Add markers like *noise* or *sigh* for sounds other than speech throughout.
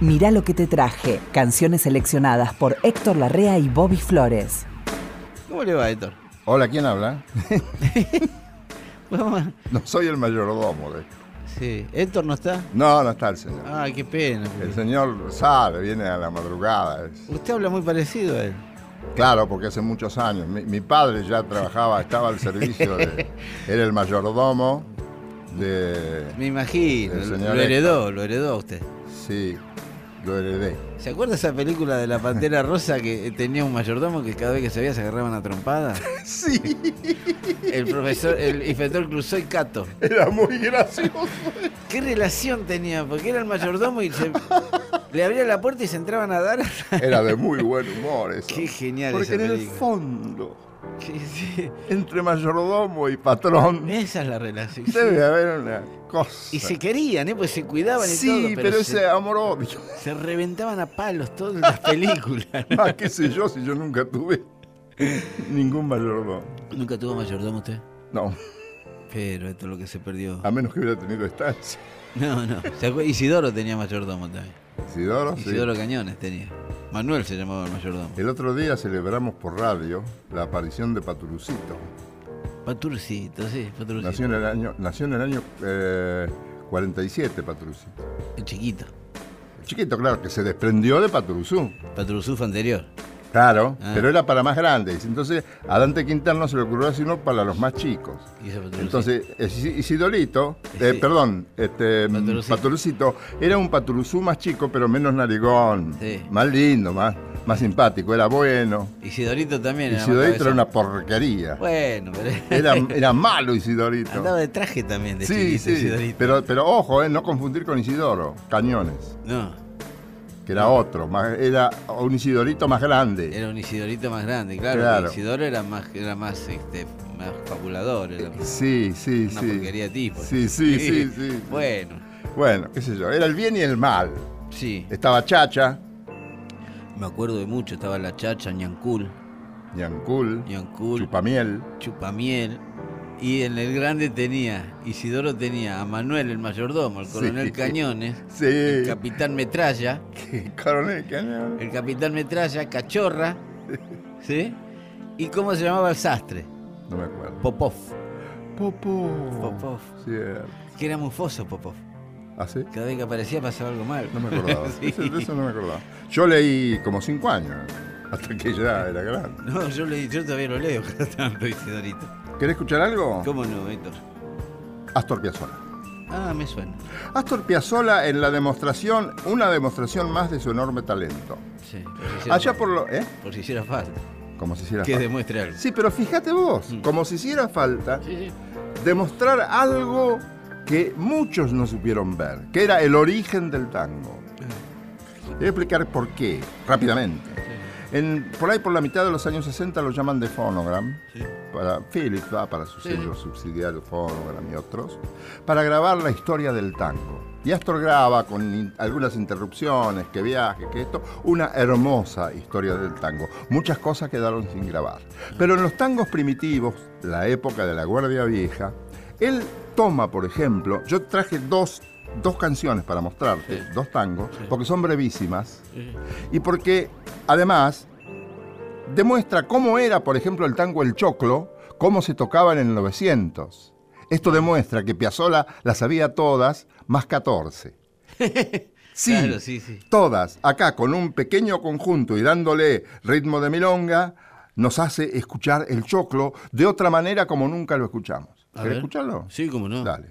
Mirá lo que te traje. Canciones seleccionadas por Héctor Larrea y Bobby Flores. ¿Cómo le va, Héctor? Hola, ¿quién habla? *laughs* No soy el mayordomo. De... Sí. ¿Héctor no está? No, no está el señor. Ah, qué pena. porque- El señor sabe, viene a la madrugada. es- Usted habla muy parecido a él. Claro, porque hace muchos años. Mi, mi padre ya trabajaba, estaba al servicio de. *laughs* Era el mayordomo de. Me imagino. Lo heredó, lo heredó usted. Sí, ¿Se acuerda esa película de la Pantera *laughs* Rosa que tenía un mayordomo que cada vez que se veía se agarraban a trompada? *laughs* Sí, El profesor, el inspector Clouseau y Cato. era muy gracioso. ¿Qué relación tenía? Porque era el mayordomo y se, le abría la puerta y se entraban a dar. Era de muy buen humor eso. Qué genial Porque esa en el fondo, *laughs* Sí, sí. entre mayordomo y patrón, Esa es la relación. sí. debe haber una cosa. Y se querían, ¿eh? Pues se cuidaban y Sí, todo. pero, se, ese amor-odio. *laughs* se reventaban a palos todas las películas. *laughs* Ah, qué sé yo, si yo nunca tuve ningún mayordomo. ¿Nunca tuvo mayordomo usted? No, Pero esto es lo que se perdió. a menos que hubiera tenido estancia. No, no. Isidoro tenía mayordomo también. Isidoro, sí. Isidoro Cañones tenía. Manuel se llamaba el mayordomo. El otro día celebramos por radio la aparición de Paturucito. Paturcito, sí, Paturcito. Nació en el año, nació en el año eh, 47, Paturucito. El chiquito. Chiquito, claro, que se desprendió de Paturuzú. Paturuzú fue anterior. Claro, Ah. pero era para más grandes. Entonces a Dante Quintana se le ocurrió así uno para los más chicos. Entonces, Isi- Isidorito, eh, perdón, este, Paturucito. Paturucito, era un paturuzú más chico, pero menos narigón, Sí. más lindo, más, más simpático, era bueno. Isidorito también. era Isidorito era una porquería. Bueno, pero. *laughs* Era, era malo Isidorito. Andaba de traje también de sí, sí, Isidorito. pero, pero ojo, eh, no confundir con Isidoro, Cañones, No, que era otro, más- era un Isidorito más grande. era un Isidorito más grande, claro. Claro. Isidoro era más, era más, este, más fabulador. Era Sí, sí, una sí. porquería de tipo. Sí, sí, sí, sí. Bueno, Bueno, qué sé yo, era el bien y el mal. sí. Estaba Chacha, Me acuerdo de mucho. Estaba la chacha, ñancul, Ñancul, ñancul, Chupamiel. chupamiel. Y en el grande tenía, Isidoro tenía a Manuel el mayordomo, el coronel Sí. Cañones, *laughs* Sí. el capitán Metralla, Coronel Cañón. el capitán Metralla, Cachorra, *laughs* ¿sí? ¿Y cómo se llamaba el sastre? No me acuerdo. Popov. Popó. Popov. Cierto. Que era mufoso Popov. ¿Ah, sí? Cada vez que aparecía pasaba algo mal. No me acordaba. *laughs* Sí. Eso- no me acordaba. Yo leí como cinco años, hasta que ya era grande. No, yo, leí- yo todavía lo leo tanto, Isidorito. ¿Querés escuchar algo? ¿Cómo no, Héctor? Astor Piazzolla. Ah, me suena. Astor Piazzolla en la demostración, una demostración más de su enorme talento. Sí, si Allá falta. por lo... ¿Eh? Por si hiciera falta. Como si hiciera Que falta. demuestre algo. Sí, pero fíjate vos, Mm. como si hiciera falta Sí, sí. demostrar algo que muchos no supieron ver, que era el origen del tango. Voy a explicar por qué, rápidamente. En- por ahí por la mitad de los años 60 lo llaman de Phonogram, Sí. Para Philips, va, para sus Sí. sellos subsidiarios Phonogram y otros, para grabar la historia del tango. Y Astor graba con in- algunas interrupciones, que viaje, que esto, una hermosa historia del tango. Muchas cosas quedaron sin grabar. Pero en los tangos primitivos, la época de la Guardia Vieja, él toma, por ejemplo, yo traje dos, dos canciones para mostrarte, Sí. dos tangos, Sí. porque son brevísimas Sí. y porque además demuestra cómo era, por ejemplo, el tango El Choclo, cómo se tocaba en el 900. Esto demuestra que Piazzolla las sabía todas, más 14. *laughs* Sí, Claro, sí, sí. todas, acá con un pequeño conjunto y dándole ritmo de milonga, nos hace escuchar el choclo de otra manera como nunca lo escuchamos. A ¿Querés ver. escucharlo? Sí, cómo no. Dale.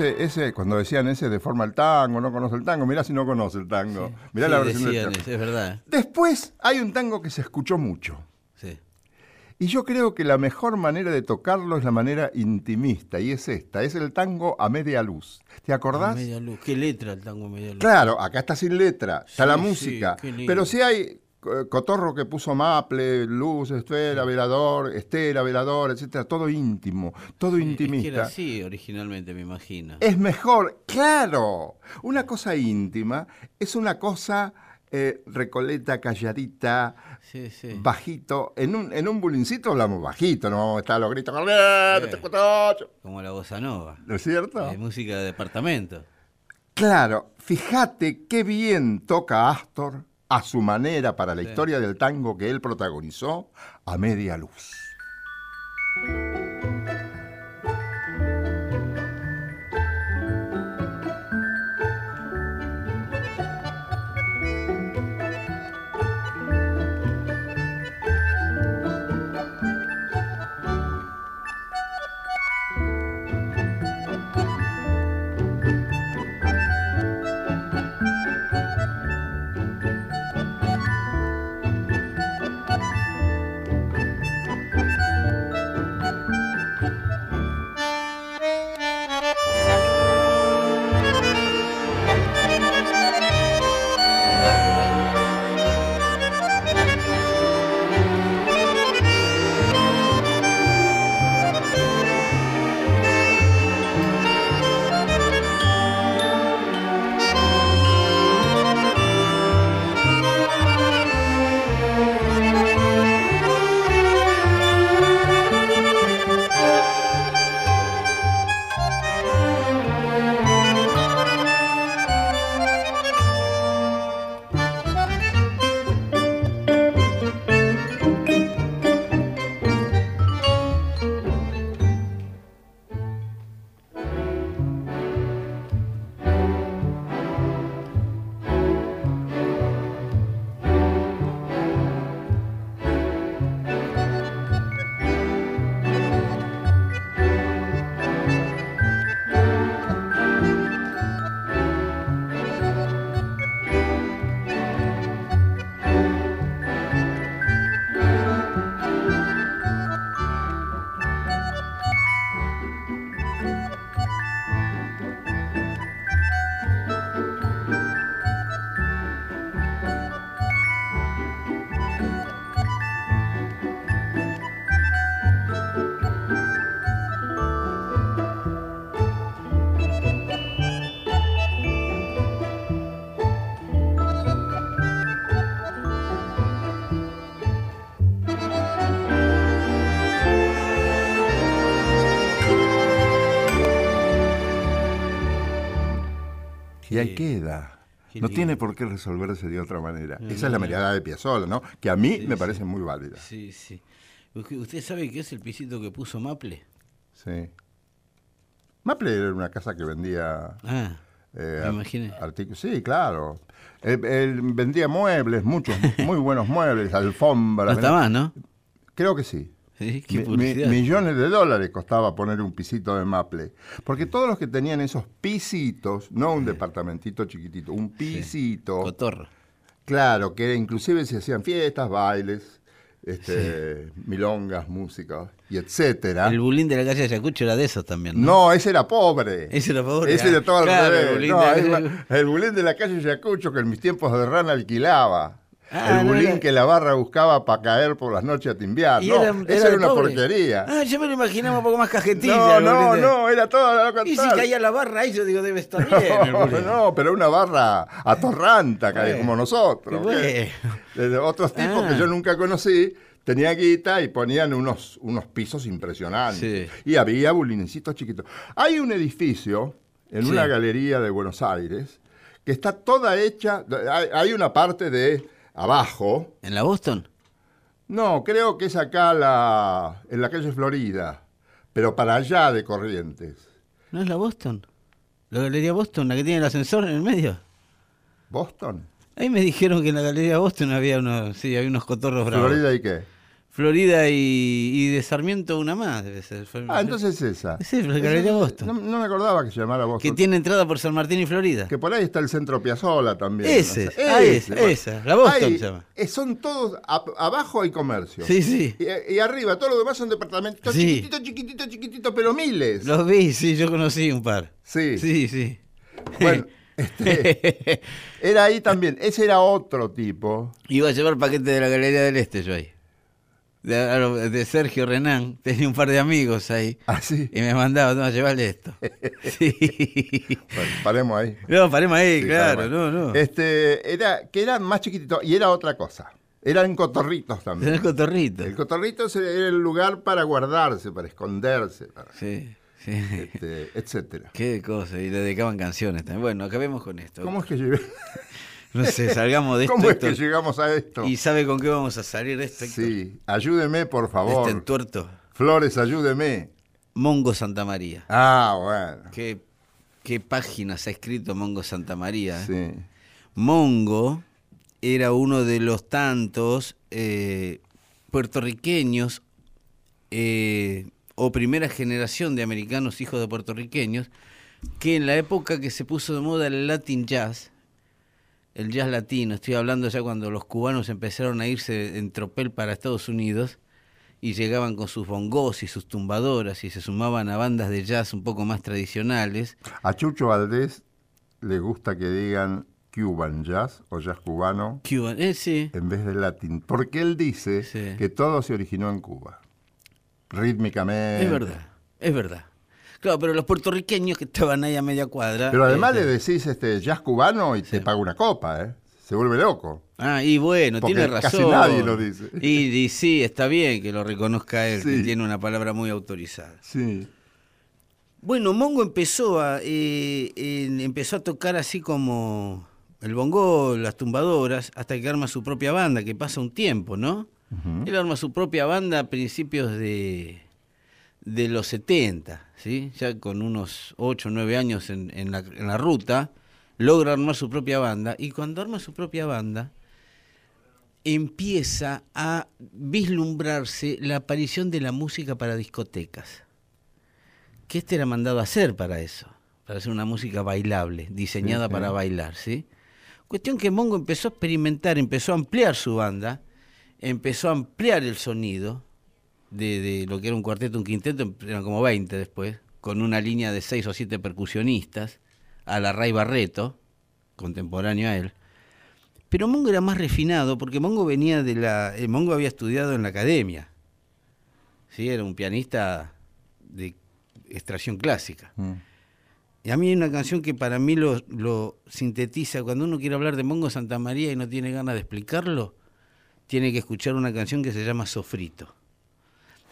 Ese, ese, cuando decían ese de forma el tango, no conoce el tango, mirá si no conoce el tango. Mirá la Sí, versión del tango. eso, es verdad. Después hay un tango que se escuchó mucho. Sí. Y yo creo que la mejor manera de tocarlo es la manera intimista, y es esta, es el tango a media luz. ¿Te acordás? A media luz. ¿Qué letra el tango a media luz? Claro, acá está sin letra, está Sí, la sí, música. pero si hay cotorro que puso maple, luz, esfera, velador, estera, velador, etcétera, todo íntimo, todo Sí, Es que era intimista. así originalmente, me imagino. Es mejor, claro. Una cosa íntima es una cosa eh, recoleta, calladita, Sí, sí. bajito. En un, en un bulincito hablamos bajito, no vamos a estar los gritos. Como la bossa nova. ¿No es cierto? Es música de departamento. Claro, fíjate qué bien toca Astor a su manera para la Sí. historia del tango que él protagonizó a media luz. Y ahí queda. No tiene por qué resolverse de otra manera. No, Esa no, es la no. mirada de Piazzolla, ¿no? Que a mí Sí, me sí. parece muy válida. Sí, sí. ¿Usted sabe qué es el pisito que puso Maple? Sí. Maple era una casa que vendía Ah, eh, Me imaginé. artículos. Sí, claro. Él, él vendía muebles, muchos, *laughs* muy buenos muebles, alfombras. está más, ¿no? Creo que sí. *laughs* Qué Mi- millones de dólares costaba poner un pisito de Maple. Porque todos los que tenían esos pisitos, no un departamentito chiquitito, un pisito, Cotorro. claro, que inclusive se hacían fiestas, bailes, este, milongas, música y etcétera. El bulín de la calle Ayacucho era de esos también, ¿no? No, ese era pobre. Ese era pobre, Ese ah, era todo al claro, el bulín No, de- el bulín de la calle Yacucho que en mis tiempos de rana alquilaba. Ah, el no bulín era- que la barra buscaba para caer por las noches a timbiar. No, era- esa era una pobre. porquería. Ah, yo me lo imaginaba un poco más cajetilla. no, no, de- no, era todo lo Y si caía la barra ahí, yo digo, debe estar bien No, no, pero una barra atorranta, Bueno, como nosotros. que- de otros tipos Ah. que yo nunca conocí, tenía guita y ponían unos, unos pisos impresionantes. Sí. Y había bulinecitos chiquitos. Hay un edificio en Sí. una galería de Buenos Aires que está toda hecha, hay, hay una parte de abajo, ¿En la Boston? no, creo que es acá la, en la calle Florida, pero para allá de Corrientes. ¿No es la Boston? ¿La Galería Boston, la que tiene el ascensor en el medio? ¿Boston? Ahí me dijeron que en la Galería Boston había unos, sí, había unos cotorros bravos. ¿Florida y qué? Florida y, y de Sarmiento una más, debe ser. Ah, entonces esa. Sí, la Galería Esa- Boston. No, no me acordaba que se llamara Que Boston. tiene entrada por San Martín y Florida. Que por ahí está el centro Piazzola también. Ese, O sea, ah, ese, esa, la Boston se llama. eh, son todos, a- abajo hay comercio. Sí, sí. Y, y arriba, todo lo demás son departamentos Sí. chiquititos, chiquititos, chiquititos, pero miles. Los vi, sí, yo conocí un par. Sí. Sí, sí. Bueno, *laughs* este, era ahí también. Ese era otro tipo. Iba a llevar paquete de la Galería del Este yo ahí. De, de Sergio Renán, *laughs* tenía un par de amigos ahí. Así. Y me mandaba, no, llevarle esto. *laughs* Sí. Bueno, paremos ahí. No, paremos ahí, Sí, claro, paremos no, no. Este, era, que era más chiquitito y era otra cosa. Eran cotorritos también. Tenés cotorrito. El cotorrito era el lugar para guardarse, para esconderse, para- Sí, sí. este, etcétera. Qué cosa, y le dedicaban canciones también. Bueno, acabemos con esto. ¿Cómo es que llegué- *laughs* No sé, salgamos de esto. ¿Cómo es que llegamos a esto? ¿Y sabe con qué vamos a salir de esto, Héctor? Sí, ayúdeme, por De favor. Este entuerto. Flores, ayúdeme. Mongo Santa María. Ah, bueno. ¿Qué, qué páginas ha escrito Mongo Santa María? eh? Sí. Mongo era uno de los tantos eh, puertorriqueños eh, o primera generación de americanos hijos de puertorriqueños que en la época que se puso de moda el Latin Jazz, el jazz latino, estoy hablando ya cuando los cubanos empezaron a irse en tropel para Estados Unidos y llegaban con sus bongos y sus tumbadoras y se sumaban a bandas de jazz un poco más tradicionales, A Chucho Valdés le gusta que digan Cuban jazz o jazz cubano Cuban, eh, sí, en vez de latín, porque él dice Sí. que todo se originó en Cuba. Rítmicamente. Es verdad, es verdad. Claro, pero los puertorriqueños que estaban ahí a media cuadra. Pero además este, le decís este jazz cubano y te paga una copa, ¿eh? Se vuelve loco. Ah, y bueno, Porque tiene razón. casi nadie lo dice. Y, y sí, está bien que lo reconozca él, que Sí. tiene una palabra muy autorizada. Sí. Bueno, Mongo empezó a, eh, empezó a tocar así como el bongo, las tumbadoras, hasta que arma su propia banda, que pasa un tiempo, ¿no? Él arma su propia banda a principios de, de los 70, ¿sí? Ya con unos 8 o 9 años en, en la, en la ruta, logra armar su propia banda, y cuando arma su propia banda, empieza a vislumbrarse la aparición de la música para discotecas que este era mandado a hacer para eso, para hacer una música bailable, diseñada Sí, sí. para bailar, ¿sí? Cuestión que Mongo empezó a experimentar, empezó a ampliar su banda, empezó a ampliar el sonido de, de lo que era un cuarteto, un quinteto, eran como 20 después, con una línea de 6 o 7 percusionistas, a la Ray Barreto, contemporáneo a él. Pero Mongo era más refinado porque Mongo venía de la. eh, Mongo había estudiado en la academia. ¿sí? Era un pianista de extracción clásica. Mm. Y a mí hay una canción que para mí lo, lo sintetiza. Cuando uno quiere hablar de Mongo Santa María y no tiene ganas de explicarlo, tiene que escuchar una canción que se llama Sofrito.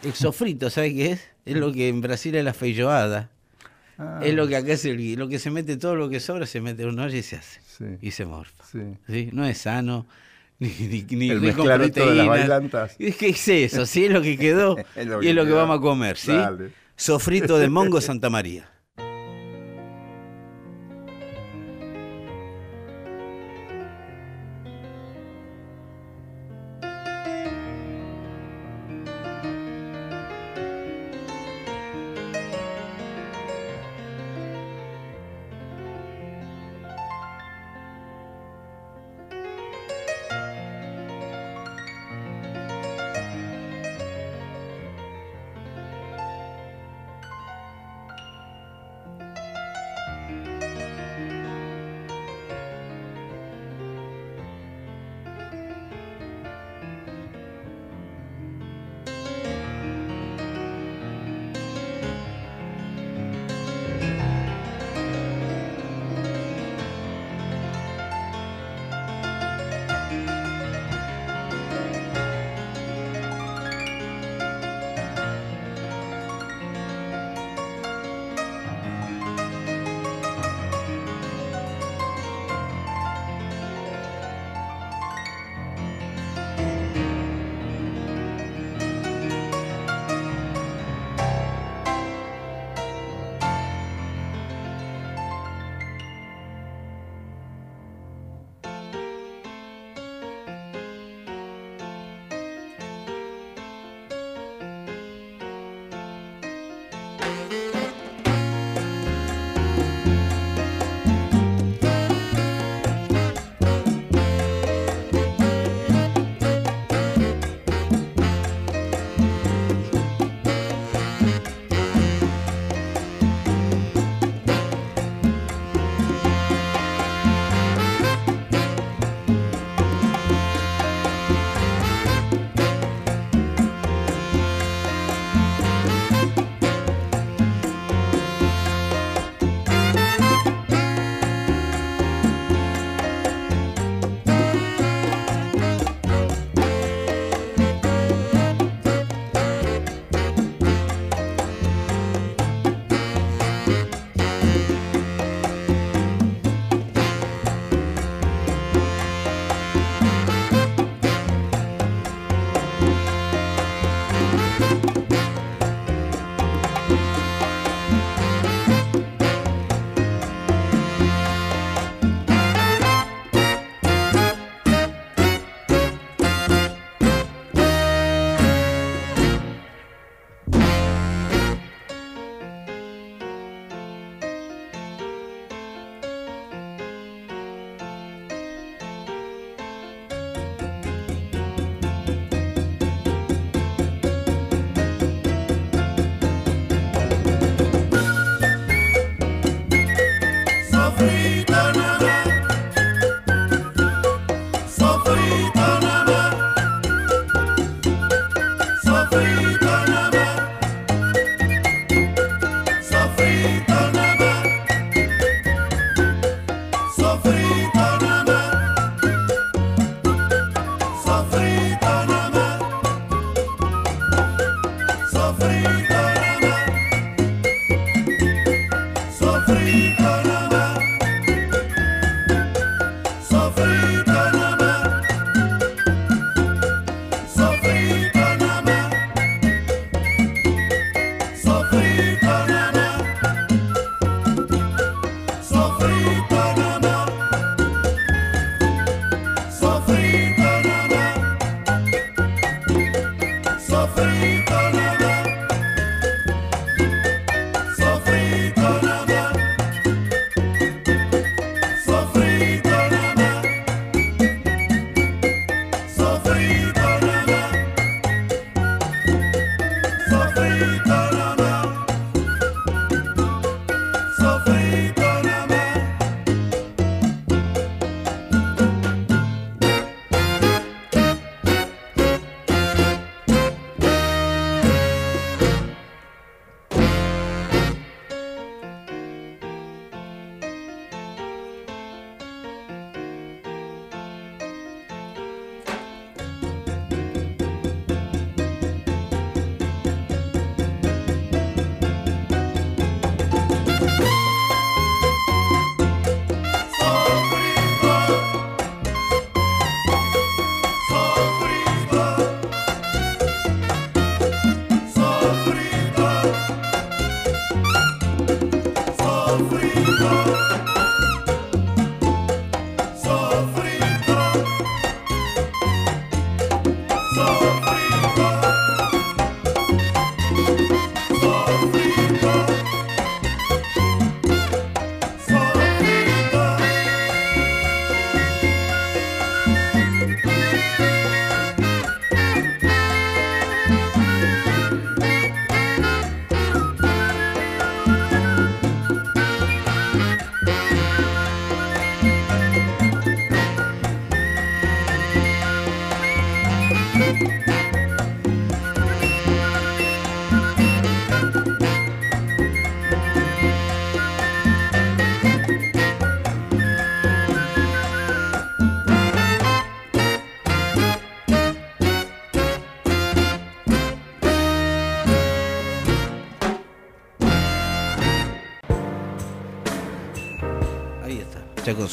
El sofrito, ¿sabe qué es? Es lo que en Brasil es la feijoada. Ah, Es lo que acá es el, lo que se mete, todo lo que sobra se mete en una olla y se hace. Sí. Y se morfa. Sí. ¿sí? No es sano, *laughs* ni, ni, ni El rico de las bailantas. *laughs* Es que es eso, ¿sí? Es lo que *laughs* quedó y es lo que vamos a comer, ¿sí? Dale. Sofrito de Mongo Santa María.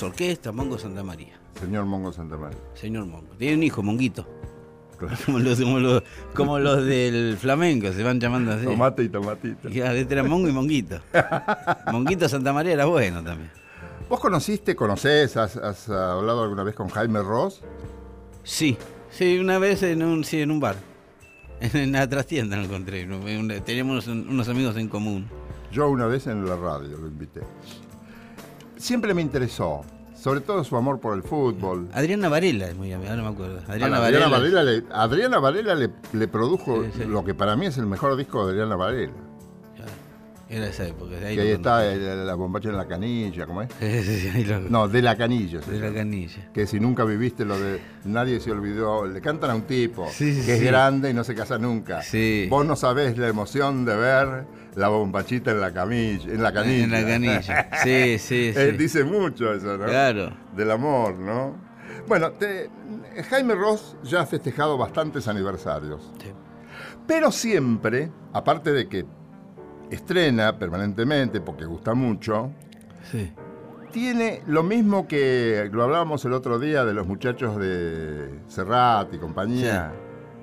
Orquesta, Mongo Santa María. Señor Mongo Santa María. Señor Mongo. Tiene un hijo, Monguito. Como, los, como, los, del flamenco, se van llamando así. Tomate y tomatito. Ya, este era Mongo y Monguito. Monguito Santa María era bueno también. ¿Vos conociste, conocés, has, hablado alguna vez con Jaime Ross? Sí, sí, una vez en un, sí, en un bar. En la trastienda lo encontré. Teníamos unos amigos en común. Yo una vez en la radio lo invité. Siempre me interesó, sobre todo su amor por el fútbol. Adriana Varela es muy amiga, no me acuerdo. Adriana, Varela, Varela, le, Adriana Varela le, le produjo lo que para mí es el mejor disco de Adriana Varela. Era esa época. Ahí que ahí está la bombacha en la canilla, ¿cómo es? *laughs* No, de la canilla. De la canilla. Que si nunca viviste lo de Nadie se olvidó, le cantan a un tipo que es grande y no se casa nunca. Vos no sabés la emoción de ver la bombachita en la camilla, en la canilla. En la canilla. *laughs* Sí, sí, Él dice mucho eso, ¿no? Claro. Del amor, ¿no? Bueno, Jaime Ross ya ha festejado bastantes aniversarios. Sí. Pero siempre, aparte de que estrena permanentemente porque gusta mucho. Sí. Tiene lo mismo que lo hablábamos el otro día de los muchachos de Serrat y compañía.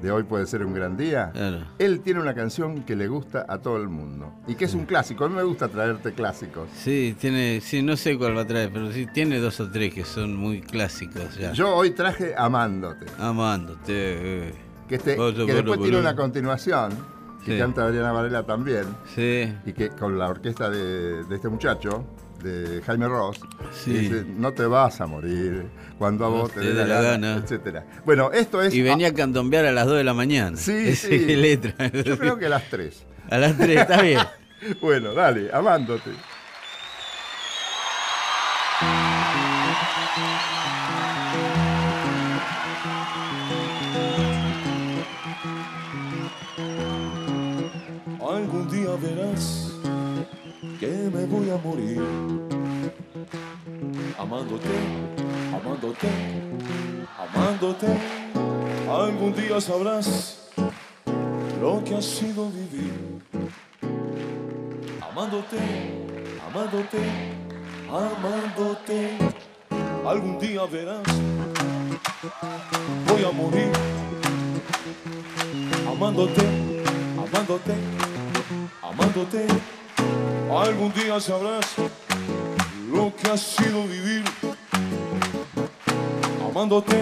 De hoy puede ser un gran día. Él tiene una canción que le gusta a todo el mundo y que es un clásico. A mí me gusta traerte clásicos. Sí, tiene, sí, no sé cuál va a traer, pero sí tiene dos o tres que son muy clásicos. Yo hoy traje Amándote. Amándote. Eh. Que, este, que después tiene una continuación que canta Adriana Varela también. Sí. Y que con la orquesta de, este muchacho, de Jaime Ross, dice, no te vas a morir cuando a vos te, dé la, gana, etcétera. Bueno, esto es... Y venía a candombear a las 2 de la mañana. Sí, *laughs* sí. letra. Yo creo que a las 3. A las 3, está bien. *laughs* bueno, dale, amándote. Morir. Amándote, amándote, amándote. Algún día sabrás lo que ha sido vivir. Amándote, amándote, amándote. Algún día verás, voy a morir. Amándote, amándote amándote. Algún día sabrás lo que ha sido vivir. Amándote,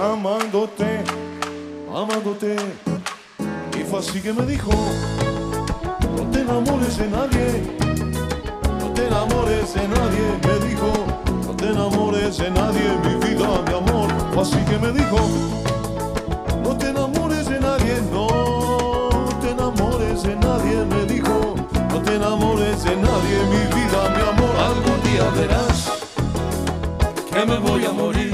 amándote, amándote. Y fue así que me dijo, no te enamores de nadie, no te enamores de nadie, me dijo, no te enamores de nadie, mi vida, mi amor. Fue así que me dijo, enamores de nadie, mi vida, mi amor. Algún día verás que me voy a morir.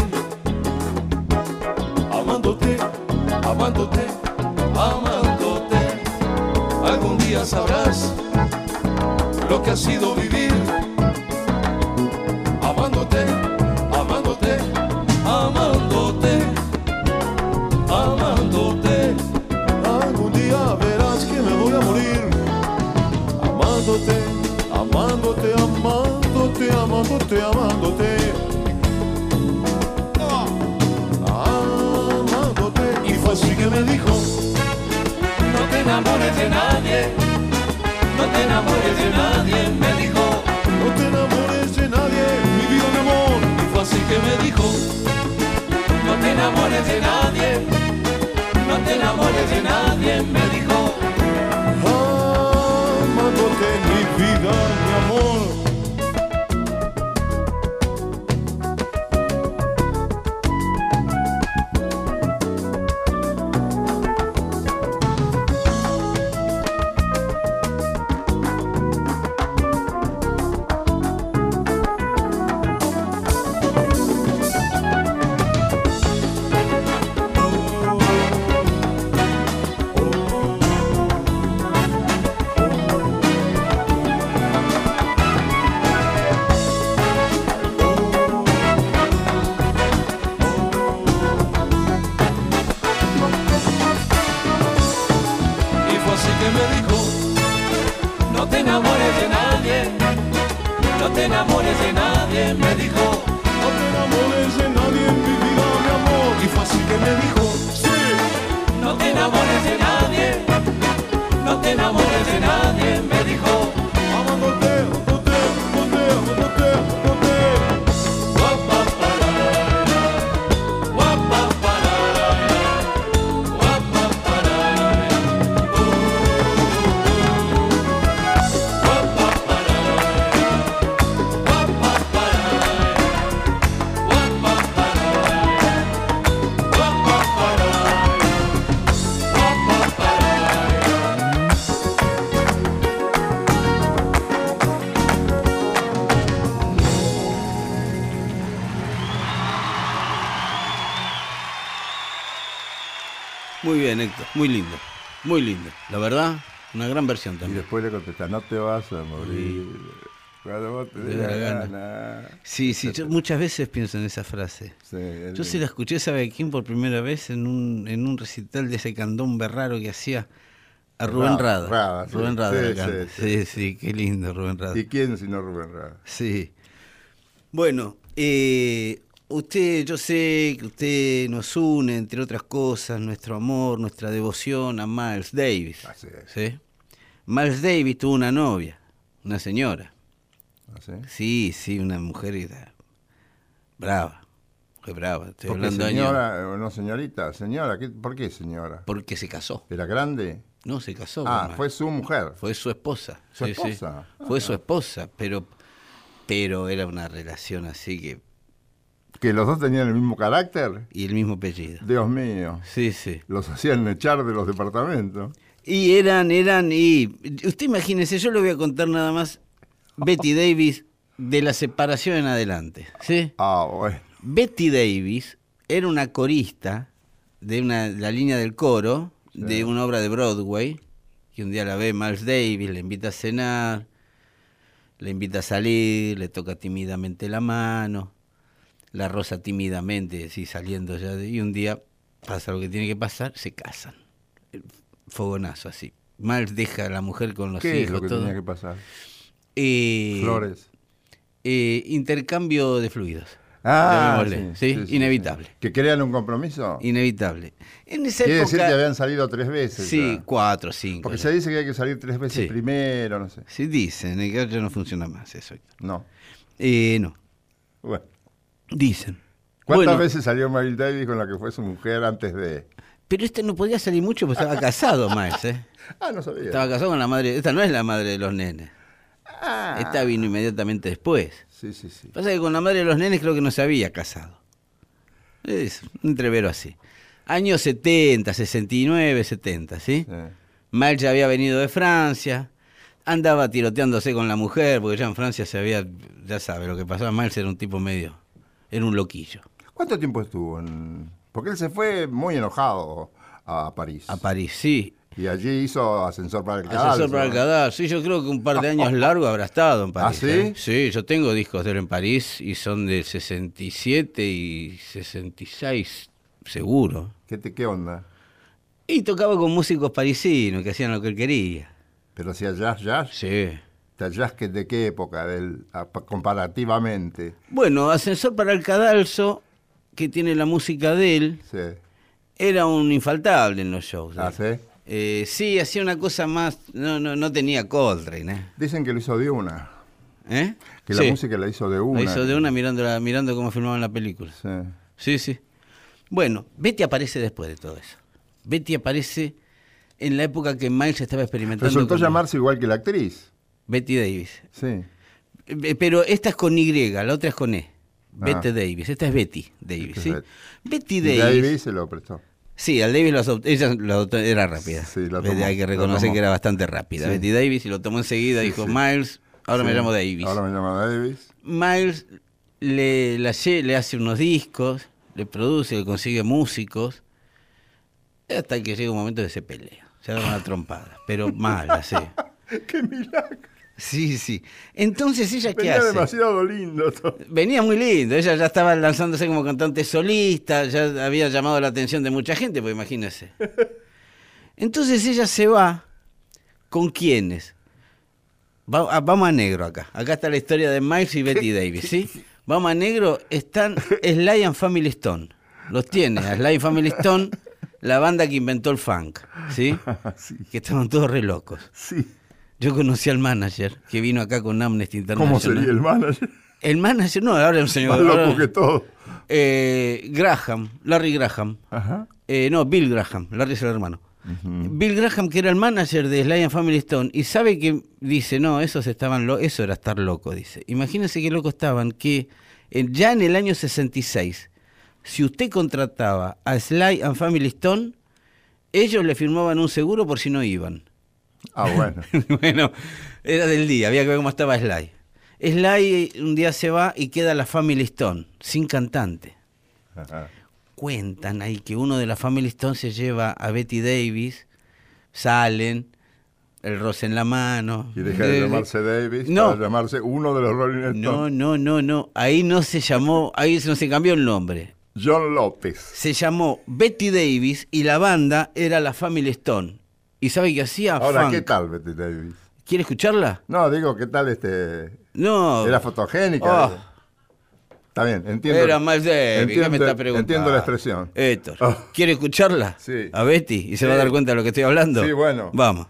Amándote, amándote, amándote. Algún día sabrás lo que ha sido vivir. Enamores de nadie, me dijo, no te enamores de nadie, mi vida, mi amor. Y fue así que me dijo, no te enamores de nadie, no te enamores de nadie, me dijo Muy bien, Héctor. Muy lindo. Muy lindo. La verdad, una gran versión Y también. después le contesta, no te vas a morir. Cuando vos te la gana. Sí, sí, yo muchas veces pienso en esa frase. Sí, Yo se lindo. la escuché, ¿sabe quién? Por primera vez en un, en un recital de ese candombe raro que hacía a Rubén Rada, Rada. Rada, sí. Rubén Rada. Sí, sí, Sí, sí, qué lindo Rubén Rada. ¿Y quién si no Rubén Rada? Sí. Bueno, eh, usted, yo sé que usted nos une, entre otras cosas, nuestro amor, nuestra devoción a Miles Davis. Así es. ¿sí? Miles Davis tuvo una novia, una señora. ¿Así? Sí, sí, una mujer brava. Fue brava. Estoy Porque hablando años. señora, o no señorita, señora, ¿qué- ¿por qué señora? Porque se casó. ¿Era grande? No, se casó. Ah, mamá. fue su mujer. Fue su esposa. ¿Su sí, sí. esposa? Fue Ah. su esposa, pero, pero era una relación así que. Que los dos tenían el mismo carácter. Y el mismo apellido. Dios mío. Sí, sí. Los hacían echar de los departamentos. Y eran, eran, y. Usted imagínese, yo le voy a contar nada más Betty Davis de la separación en adelante. ¿Sí? Ah, bueno. Betty Davis era una corista de una, la línea del coro de una obra de Broadway, que un día la ve Miles Davis, le invita a cenar, le invita a salir, le toca tímidamente la mano, la rosa tímidamente, sí, saliendo ya de, y un día pasa lo que tiene que pasar, se casan. El Fogonazo así. Miles deja a la mujer con los ¿Qué hijos, es lo que todo. tenía que pasar? Eh, Flores. eh, intercambio de fluidos. Ah, ¿sí? Inevitable. ¿Que crean un compromiso? Inevitable. En esa Quiere época. decir que habían salido tres veces. Sí, ya. cuatro, cinco. Porque ya. se dice que hay que salir tres veces primero, no sé. Sí, dicen, en el ya no funciona más eso. No. Eh, no, Bueno. Dicen. ¿Cuántas Bueno, veces salió Miles Davis con la que fue su mujer antes de...? Pero este no podía salir mucho porque estaba casado, *laughs* Miles, ¿eh? Ah, no sabía. Estaba casado con la madre. Esta no es la madre de los nenes. Ah. Esta vino inmediatamente después. Sí, sí, sí. Pasa que con la madre de los nenes creo que no se había casado. Es un entrevero así. Años 70, 69, 70, ¿sí? Sí. Miles ya había venido de Francia, andaba tiroteándose con la mujer, porque ya en Francia se había, ya sabe lo que pasaba, Miles era un tipo medio, era un loquillo. ¿Cuánto tiempo estuvo en...? Porque él se fue muy enojado a París. A París, sí. Y allí hizo ascensor para el cadalso. Asesor para el cadar, sí, yo creo que un par de años largo habrá estado en París. ¿Ah, sí? ¿eh? Sí, yo tengo discos de él en París y son de 67 y 66, seguro. ¿Qué, te, ¿Qué onda? Y tocaba con músicos parisinos que hacían lo que él quería. Pero hacía jazz, jazz. Sí. ¿El jazz que- de qué época? Del, comparativamente. Bueno, Ascensor para el Cadalso, que tiene la música de él, Sí. era un infaltable en los shows. ¿Ah, ¿eh? sí? Eh, sí, hacía una cosa más, no, no, no tenía Coltrane, ¿eh? Dicen que lo hizo de una. ¿Eh? Que Sí, la música la hizo de una. La hizo de una mirando, mirando cómo filmaban la película. Sí. Sí, sí. Bueno, Betty aparece después de todo eso. Betty aparece en la época que Miles estaba experimentando. Resultó con- llamarse igual que la actriz. Betty Davis. Sí. Eh, Pero esta es con Y, la otra es con E. Ah. Betty Davis. Esta es Betty Davis, Esta es ¿sí? Bet- Betty Davis. Davis se lo prestó. Sí, al Davis lo adoptó- ella lo adoptó, era rápida. Sí, lo Betty, tomó, Hay que reconocer que era bastante rápida. Sí. Betty Davis y lo tomó enseguida, dijo, sí. Miles, ahora me llamo Davis. Ahora me llamo Davis. Miles la le hace unos discos, le produce, le consigue músicos, hasta que llega un momento que se pelea. Se da una trompada, pero mala, sí. *laughs* ¡Qué milagro! Sí, sí. Entonces, ¿ella qué Venía hace? demasiado lindo todo. Venía muy lindo, ella ya estaba lanzándose como cantante solista, ya había llamado la atención de mucha gente, pues imagínese. *laughs* Entonces ella se va, ¿con quiénes? Va- ah, vamos a negro acá, acá está la historia de Miles y Betty *laughs* Davis, ¿sí? Vamos a negro, están Sly and Family Stone, los tiene, a Sly and Family Stone, la banda que inventó el funk, ¿sí? *laughs* Sí. Que estaban todos re locos. Sí. Yo conocí al manager, que vino acá con Amnesty International. ¿Cómo sería el manager? El manager, no, ahora es un señor. Más ahora- loco que todo. eh, Graham, Larry Graham. Ajá. Eh, no, Bill Graham, Larry es el hermano. Bill Graham, que era el manager de Sly and Family Stone, y sabe que dice, no, esos estaban lo eso era estar loco, dice. Imagínense qué locos estaban, que en- ya en el año 66, si usted contrataba a Sly and Family Stone, ellos le firmaban un seguro por si no iban. Ah, bueno. *laughs* bueno, era del día, había que ver cómo estaba Sly. Sly un día se va y queda la Family Stone, sin cantante. Ajá. cuentan ahí que uno de la Family Stone se lleva a Betty Davis, salen, el roce en la mano. Y deja de llamarse Davis No. para llamarse uno de los Rolling Stones. No, no, no, no. Ahí no se llamó, ahí no se cambió el nombre. John López. Se llamó Betty Davis y la banda era la Family Stone. ¿Y sabe qué hacía? Ahora, Funk. ¿qué tal Betty Davis? ¿Quiere escucharla? No, digo, ¿qué tal este? No. Era fotogénica. Oh. Está bien, entiendo. Era más Davis. ¿Qué me entiendo- está preguntando? Entiendo la expresión. Héctor, Oh. ¿quiere escucharla? Sí. A Betty y se va a dar cuenta de lo que estoy hablando. Sí, bueno. Vamos.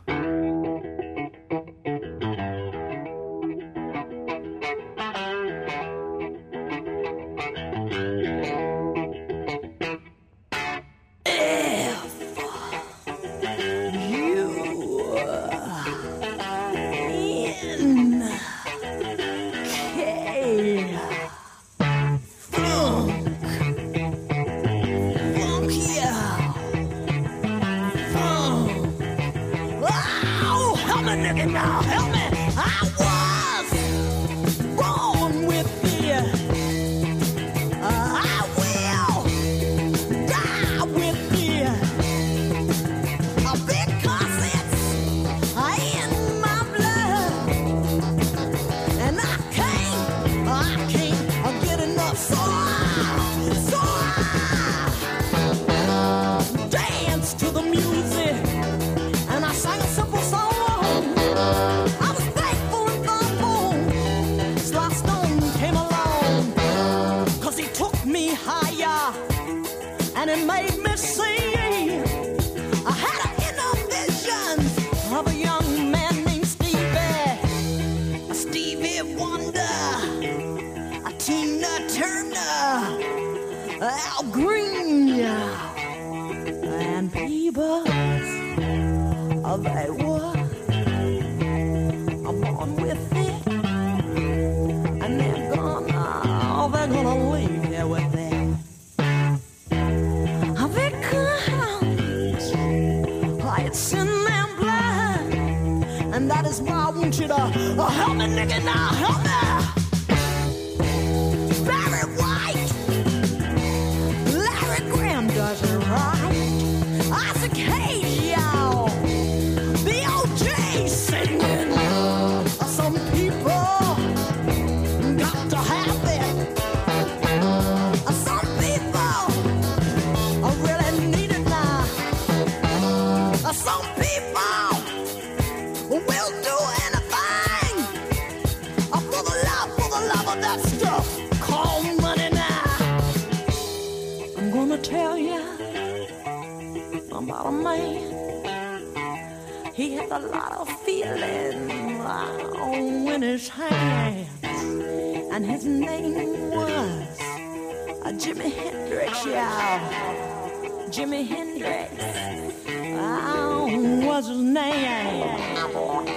Nigga, now, hands, and his name was uh, Jimi Hendrix, y'all. Jimi Hendrix. Oh, was his name?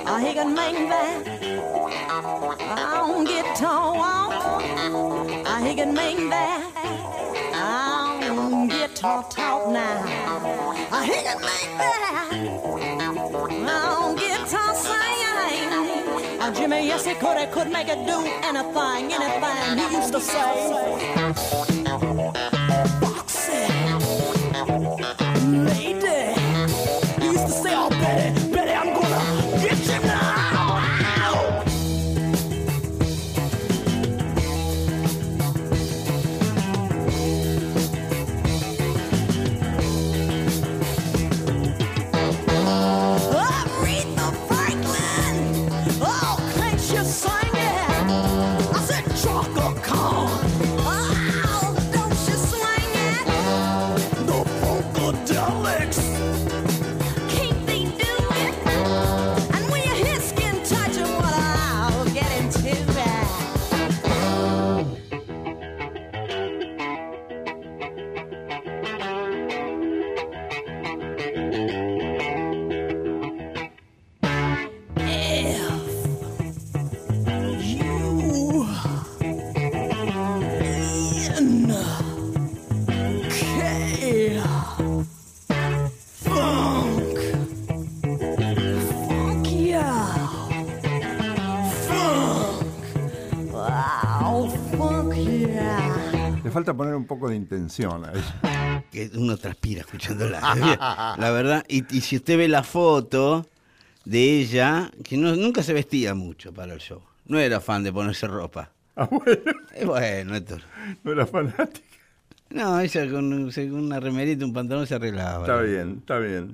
Uh, he could make that on guitar. Uh, he could make that on guitar talk now. Uh, he could make that sing. Uh, Jimmy, yes, he could. He could make it do anything, anything. He used to say, falta poner un poco de intención ahí. *laughs* que uno transpira escuchándola. la verdad, y, y si usted ve la foto de ella, que no, nunca se vestía mucho para el show. No era fan de ponerse ropa. Ah, bueno, Eh, bueno, esto. no era fanática. No, ella con, con una remerita y un pantalón se arreglaba. Está bien, está bien.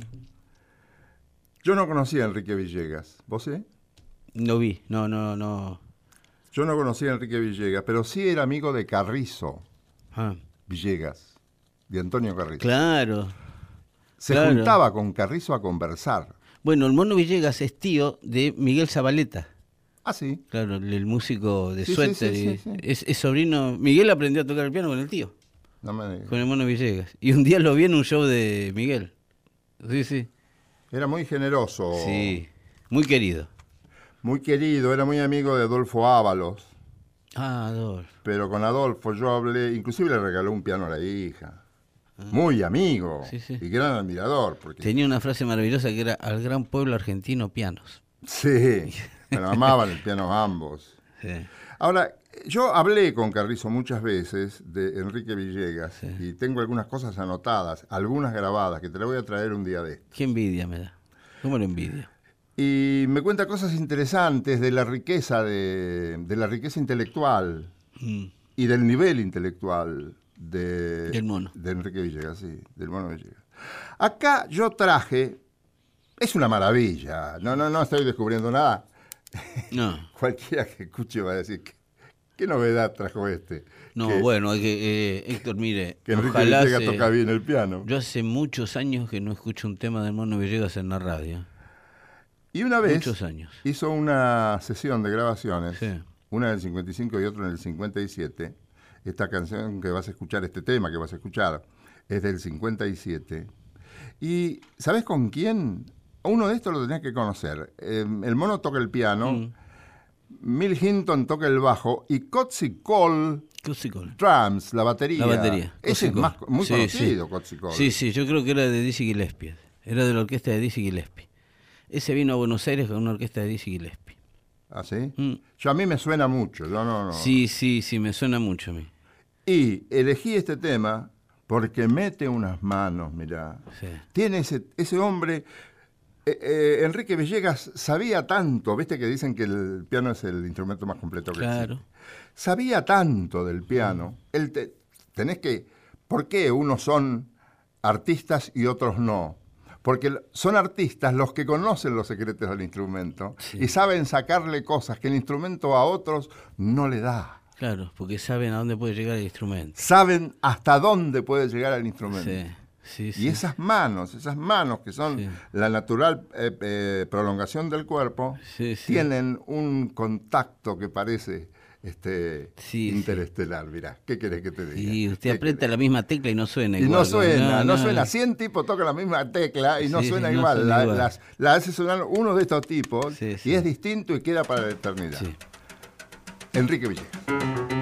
Yo no conocía a Enrique Villegas. ¿Vos sí? No vi, no, no, no. Yo no conocía a Enrique Villegas, pero sí era amigo de Carrizo Ah, Villegas, de Antonio Carrizo. claro. Se claro. juntaba con Carrizo a conversar. Bueno, el mono Villegas es tío de Miguel Zabaleta. Ah, sí. Claro, el, músico de Sí, sí, suéter. sí, sí, sí. Es, es sobrino. Miguel aprendió a tocar el piano con el tío, No me digas. con el mono Villegas. Y un día lo vi en un show de Miguel. Sí, sí. Era muy generoso. Sí, muy querido. Muy querido, era muy amigo de Adolfo Ábalos. Ah, Adolfo. Pero con Adolfo yo hablé, inclusive le regaló un piano a la hija. Muy amigo. Sí, sí. y gran admirador. Porque, Tenía una frase maravillosa que era al gran pueblo argentino pianos. Sí, pero amaban el piano ambos. Sí. Ahora, yo hablé con Carrizo muchas veces de Enrique Villegas y tengo algunas cosas anotadas, algunas grabadas, que te las voy a traer un día de esto. Qué envidia me da. ¿Cómo lo envidio? Y me cuenta cosas interesantes de la riqueza de, de la riqueza intelectual Mm. y del nivel intelectual de, Del mono. de Enrique Villegas, sí, del mono Villegas. Acá yo traje, es una maravilla, no, no, no estoy descubriendo nada. No, *laughs* Cualquiera que escuche va a decir, ¿qué, qué novedad trajo este? no, que, bueno, que, eh, Héctor, mire, que Enrique ojalá Villegas se- toca bien el piano. Yo hace muchos años que no escucho un tema del mono Villegas en la radio. y una vez Muchos años. hizo una sesión de grabaciones, Sí. Una en el 55 y otra en el 57. Esta canción que vas a escuchar, este tema que vas a escuchar, es del 57. Y ¿sabes con quién? Uno de estos lo tenías que conocer. Eh, el mono toca el piano, Mm. Mill Hinton toca el bajo y Cotsy Cole drums, la batería. La batería. Ese es más, muy Sí, conocido, sí. Sí, sí, yo creo que era de Dizzy Gillespie. Era de la orquesta de Dizzy Gillespie. Ese vino a Buenos Aires con una orquesta de Dizzy Gillespie. ¿Ah, sí? Mm. Yo a mí me suena mucho, yo no, no. Sí, sí, sí, me suena mucho a mí. Y elegí este tema porque mete unas manos, mirá. Sí. Tiene ese, ese hombre. eh, eh, Enrique Villegas sabía tanto, viste que dicen que el piano es el instrumento más completo que Claro. existe. Sabía tanto del piano. Él te- tenés que. ¿Por qué unos son artistas y otros no? Porque son artistas los que conocen los secretos del instrumento y saben sacarle cosas que el instrumento a otros no le da. Claro, porque saben a dónde puede llegar el instrumento. saben hasta dónde puede llegar el instrumento. Sí, sí, Y esas manos, esas manos que son Sí. la natural eh, eh, prolongación del cuerpo, tienen un contacto que parece este, Sí, sí. interestelar. Mirá, ¿qué querés que te diga? Y usted ¿Qué aprieta querés? la misma tecla y no suena Y igual. no suena, no, no, suena. 100 tipos tocan la misma tecla y no Sí, suena no igual. suena la, igual. las- la hace sonar uno de estos tipos y es distinto y queda para la eternidad. Enrique Villegas.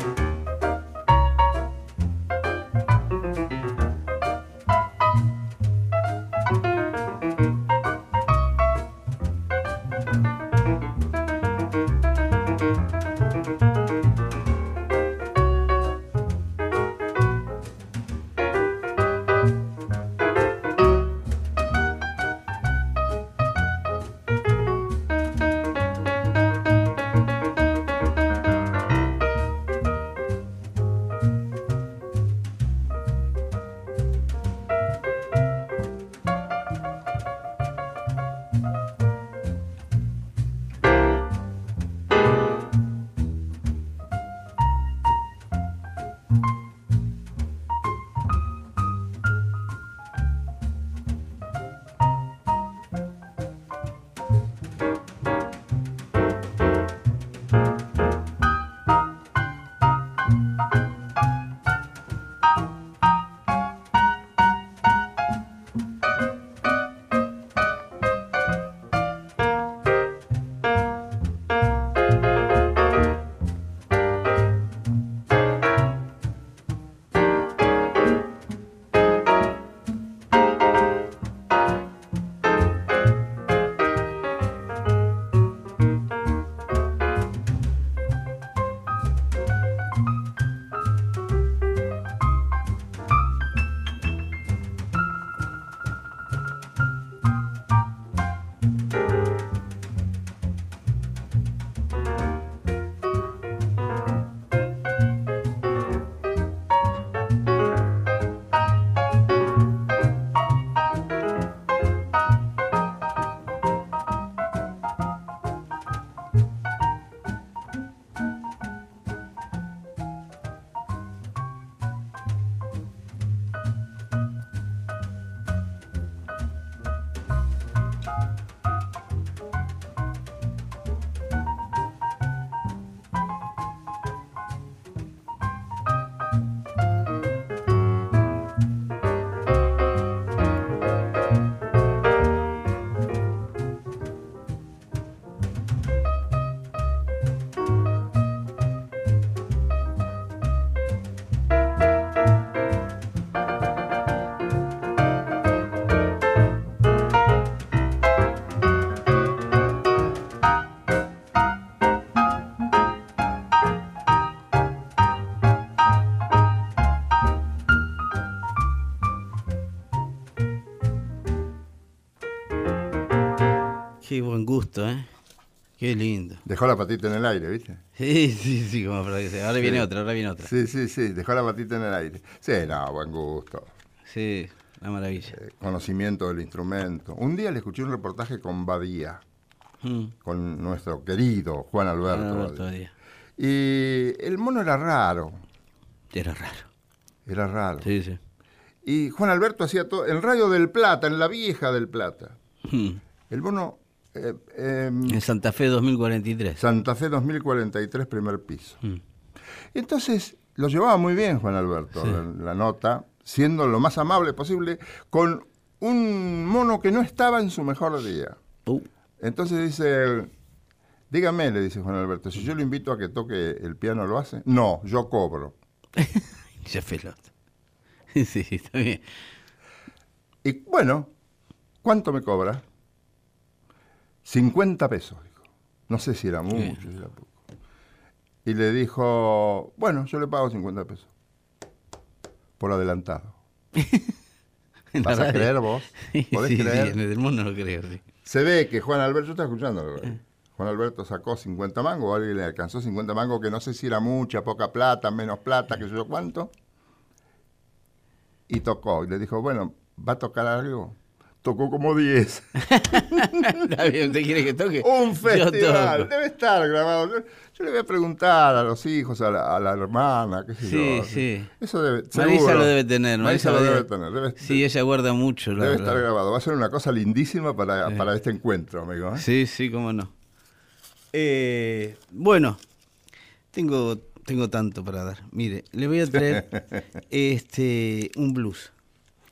Gusto, ¿eh? Qué lindo. Dejó la patita en el aire, ¿viste? Sí, sí, sí, como para que sea. Ahora viene otra, ahora viene otra. Sí, sí, sí, dejó la patita en el aire. Sí, no, buen gusto. Sí, una maravilla. eh, conocimiento del instrumento. Un día le escuché un reportaje con Badía, Mm. con nuestro querido Juan Alberto. Ah, Badía. todavía. Y el mono era raro, Era raro. era raro. Sí, sí. Y Juan Alberto hacía todo, en Radio del Plata, en la vieja del Plata. Mm. El mono, eh, eh, En Santa Fe 2043. Santa Fe 2043, primer piso. Mm. Entonces, lo llevaba muy bien Juan Alberto, Sí. la, la nota, siendo lo más amable posible, con un mono que no estaba en su mejor día. Uh, Entonces dice, dígame, le dice Juan Alberto, si yo lo invito a que toque el piano, ¿lo hace? No, yo cobro. *laughs* ya pelota. *laughs* Sí, está bien. Y bueno, ¿cuánto me cobra? 50 pesos, dijo. No sé si era mucho, si era poco. Y le dijo, bueno, yo le pago 50 pesos. Por adelantado. *laughs* ¿Vas a creer vos? *laughs* Sí, ¿Podés sí, creer? en el mundo no creo, sí. Se ve que Juan Alberto, yo estaba escuchando, Juan Alberto sacó 50 mangos, alguien le alcanzó 50 mangos, que no sé si era mucha, poca plata, menos plata, que sé yo cuánto. Y tocó, y le dijo, bueno, ¿va a tocar algo? Tocó como 10. *laughs* Está bien, ¿usted quiere que toque? Un festival, debe estar grabado. Yo, le voy a preguntar a los hijos, a la, a la hermana, qué sé Sí, yo. sí. Eso debe, Marisa seguro. lo debe tener. Marisa lo debe tener. Debe, Sí, ella guarda mucho. la debe verdad. estar grabado. Va a ser una cosa lindísima para, para este encuentro, amigo. ¿eh? Sí, sí, cómo no. Eh, bueno, tengo, tengo tanto para dar. Mire, le voy a traer *laughs* este un blues.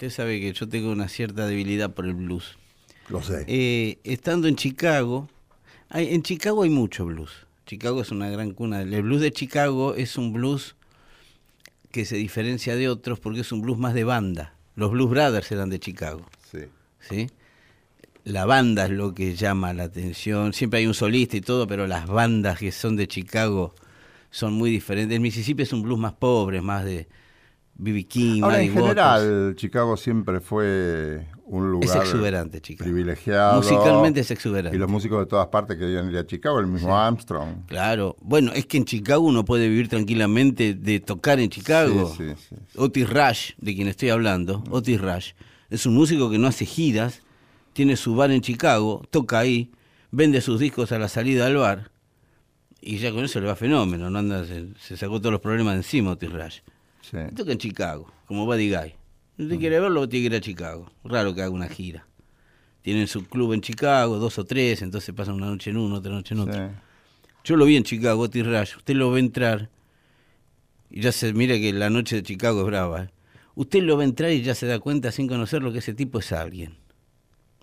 Usted sabe que yo tengo una cierta debilidad por el blues. Lo sé. Eh, estando en Chicago, hay- en Chicago hay mucho blues. Chicago es una gran cuna. El blues de Chicago es un blues que se diferencia de otros porque es un blues más de banda. Los Blues Brothers eran de Chicago. Sí. ¿sí? La banda es lo que llama la atención. Siempre hay un solista y todo, pero las bandas que son de Chicago son muy diferentes. El Mississippi es un blues más pobre, más de B.B. King, Ahora, en Waters. general, Chicago siempre fue un lugar Es exuberante, Chicago. privilegiado. Musicalmente es exuberante. Y los músicos de todas partes querían ir a Chicago, el mismo Armstrong. Claro. Bueno, es que en Chicago uno puede vivir tranquilamente de tocar en Chicago. Sí, sí, sí. Otis Rush, de quien estoy hablando, Otis Rush, es un músico que no hace giras, tiene su bar en Chicago, toca ahí, vende sus discos a la salida del bar y ya con eso le va fenómeno, no anda, se, se sacó todos los problemas de encima Otis Rush. Sí. Toca en Chicago, como Buddy Guy. Si usted quiere verlo, tiene que ir a Chicago. Raro que haga una gira. Tienen su club en Chicago, dos o tres, entonces pasan una noche en uno, otra noche en otro. Sí. Yo lo vi en Chicago, Otis Rush. Usted lo ve entrar y ya se mira que la noche de Chicago es brava. ¿eh? Usted lo ve entrar y ya se da cuenta sin conocerlo que ese tipo es alguien.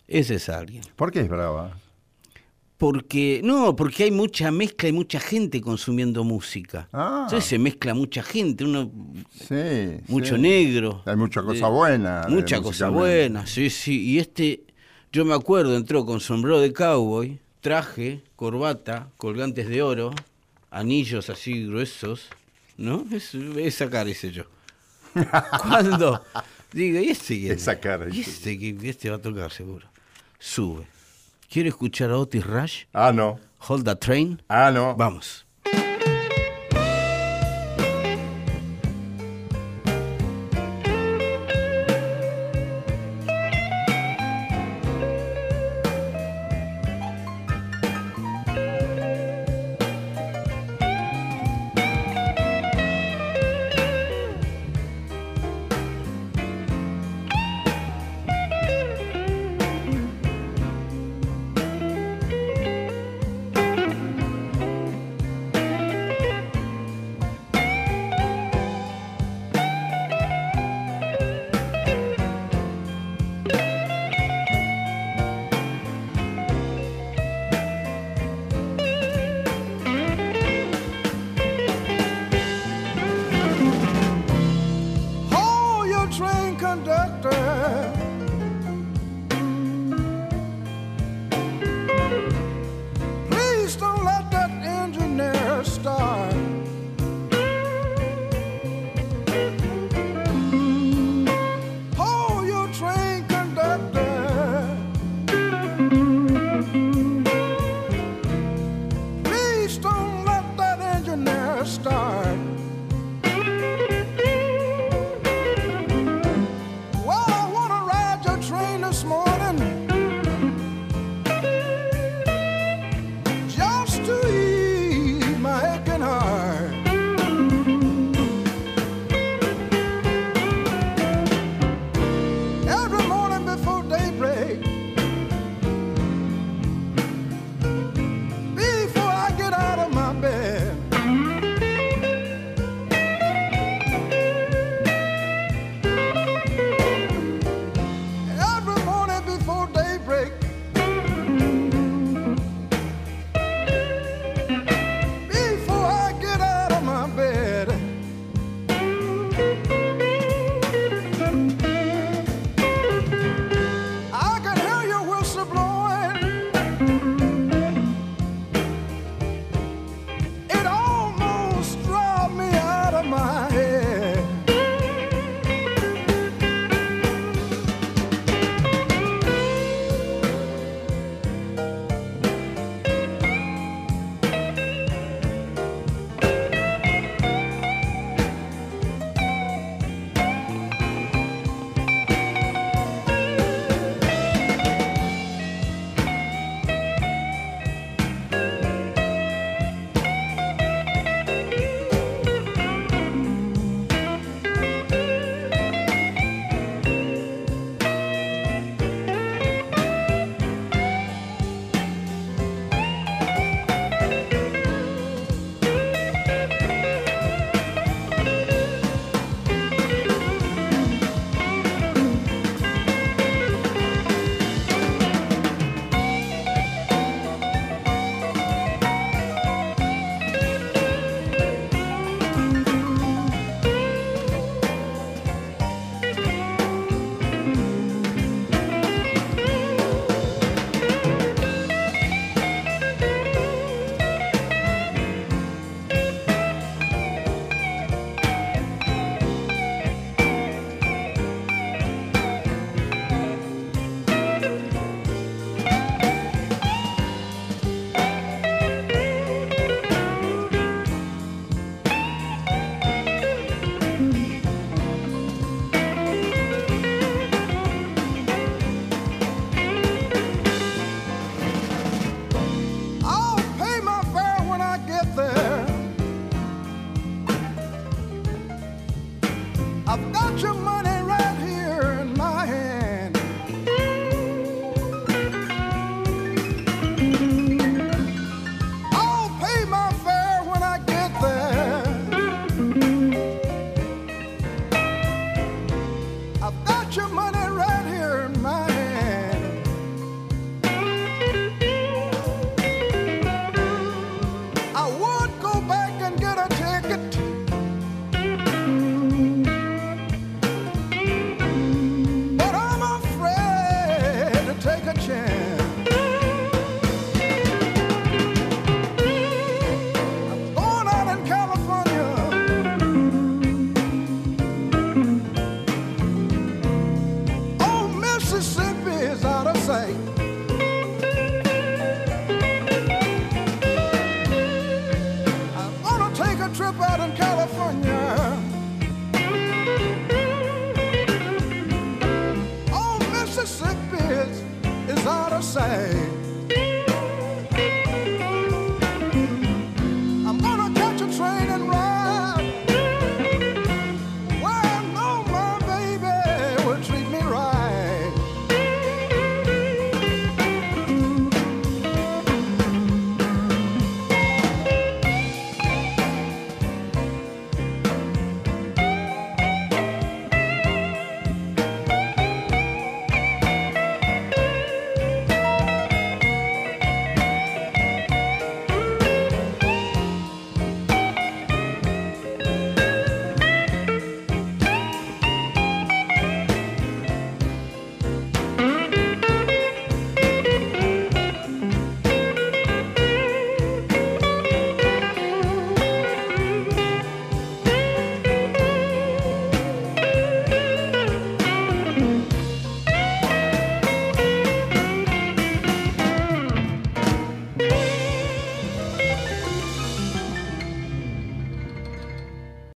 Ese es alguien. ¿Por qué es brava? Porque, no, porque hay mucha mezcla y mucha gente consumiendo música. Ah. Entonces se mezcla mucha gente, uno, Sí. mucho sí. negro. Hay mucha cosa de- buena. de Mucha cosa buena, sí, sí. Y este, yo me acuerdo, entró con sombrero de cowboy, traje, corbata, colgantes de oro, anillos así gruesos, ¿no? Es, esa cara hice yo. *laughs* Cuando diga, ¿y este quién es? Esa cara ¿Y este, este va a tocar seguro? Sube. ¿Quiere escuchar a Otis Rush? Ah, no. Hold the Train. Ah, no. Vamos. take a chance.